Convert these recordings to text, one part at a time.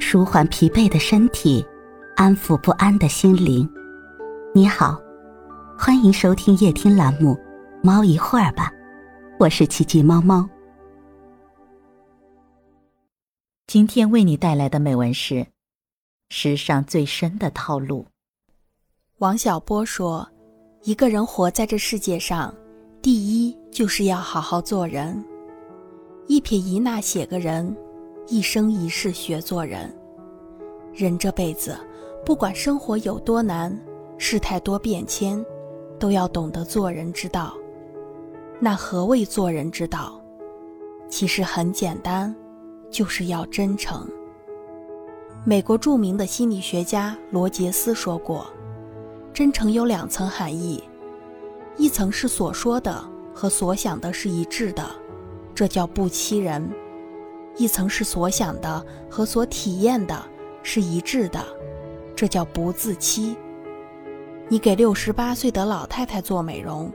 舒缓疲惫的身体，安抚不安的心灵。你好，欢迎收听夜听栏目《猫一会儿吧》，我是奇迹猫猫。今天为你带来的美文是：世上最深的套路。王小波说：“一个人活在这世界上，第一就是要好好做人。一撇一捺写个人，一生一世学做人。人这辈子，不管生活有多难，事态多变迁，都要懂得做人之道。那何谓做人之道？其实很简单，就是要真诚。美国著名的心理学家罗杰斯说过。”真诚有两层含义，一层是所说的和所想的是一致的，这叫不欺人；一层是所想的和所体验的是一致的，这叫不自欺。你给六十八岁的老太太做美容，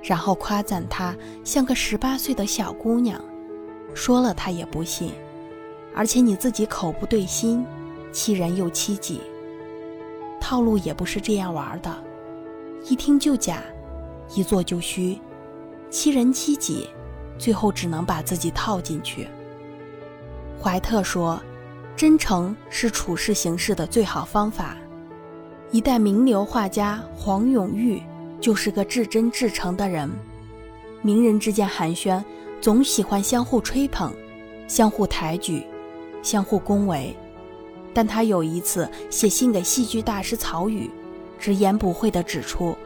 然后夸赞她像个十八岁的小姑娘，说了她也不信，而且你自己口不对心，欺人又欺己。套路也不是这样玩的，一听就假，一做就虚，欺人欺己，最后只能把自己套进去。怀特说：“真诚是处事行事的最好方法。”一代名流画家黄永玉就是个至真至诚的人。名人之间寒暄，总喜欢相互吹捧、相互抬举、相互恭维。但他有一次写信给戏剧大师曹禺，直言不讳地指出：“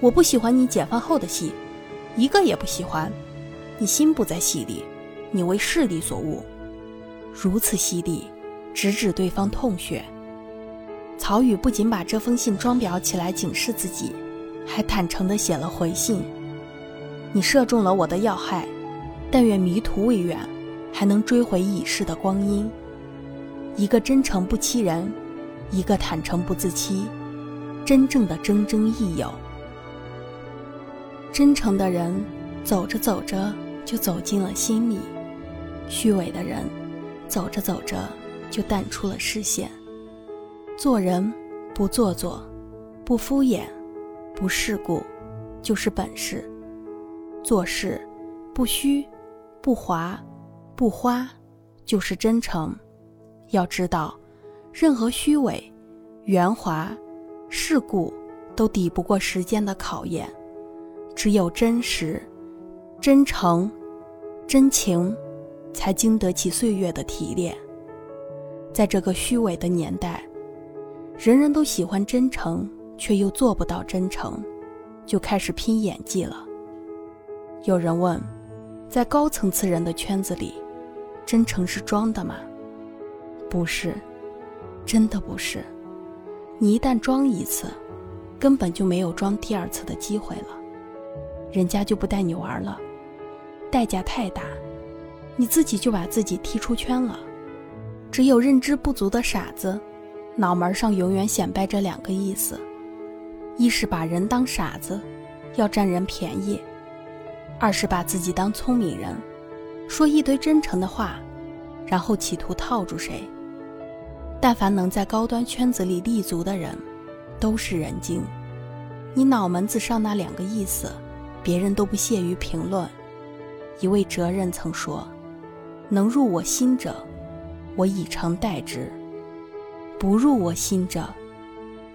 我不喜欢你解放后的戏，一个也不喜欢。你心不在戏里，你为势力所误。”如此犀利，直指对方痛穴。曹禺不仅把这封信装裱起来警示自己，还坦诚地写了回信：“你射中了我的要害，但愿迷途未远，还能追回已逝的光阴。”一个真诚不欺人，一个坦诚不自欺，真正的铮铮益友。真诚的人走着走着就走进了心里，虚伪的人走着走着就淡出了视线。做人不做作，不敷衍，不世故，就是本事；做事不虚，不华，不花，就是真诚。要知道，任何虚伪、圆滑、世故，都抵不过时间的考验。只有真实、真诚、真情，才经得起岁月的提炼。在这个虚伪的年代，人人都喜欢真诚，却又做不到真诚，就开始拼演技了。有人问，在高层次人的圈子里，真诚是装的吗？不是，真的不是。你一旦装一次，根本就没有装第二次的机会了，人家就不带你玩了，代价太大，你自己就把自己踢出圈了。只有认知不足的傻子，脑门上永远显摆着两个意思：一是把人当傻子，要占人便宜；二是把自己当聪明人，说一堆真诚的话，然后企图套住谁。但凡能在高端圈子里立足的人，都是人精。你脑门子上那两个意思，别人都不屑于评论。一位哲人曾说：“能入我心者，我以诚待之；不入我心者，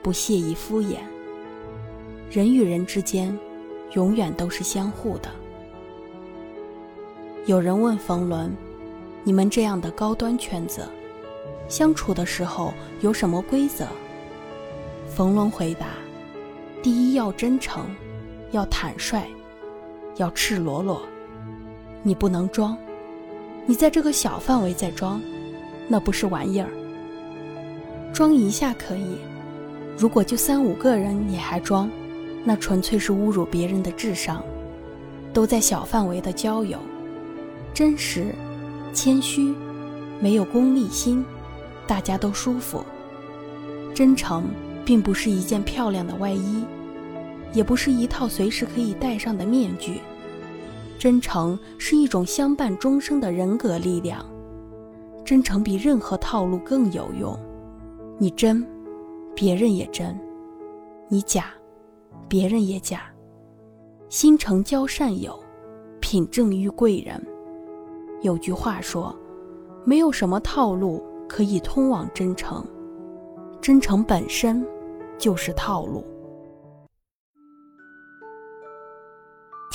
不屑于敷衍。”人与人之间，永远都是相互的。有人问冯仑：“你们这样的高端圈子？”相处的时候有什么规则？冯仑回答：第一要真诚，要坦率，要赤裸裸。你不能装，你在这个小范围再装，那不是玩意儿。装一下可以，如果就三五个人你还装，那纯粹是侮辱别人的智商。都在小范围的交友，真实、谦虚，没有功利心。大家都舒服。真诚并不是一件漂亮的外衣，也不是一套随时可以戴上的面具。真诚是一种相伴终生的人格力量。真诚比任何套路更有用。你真，别人也真；你假，别人也假。心诚交善友，品正遇贵人。有句话说，没有什么套路可以通往真诚，真诚本身就是套路。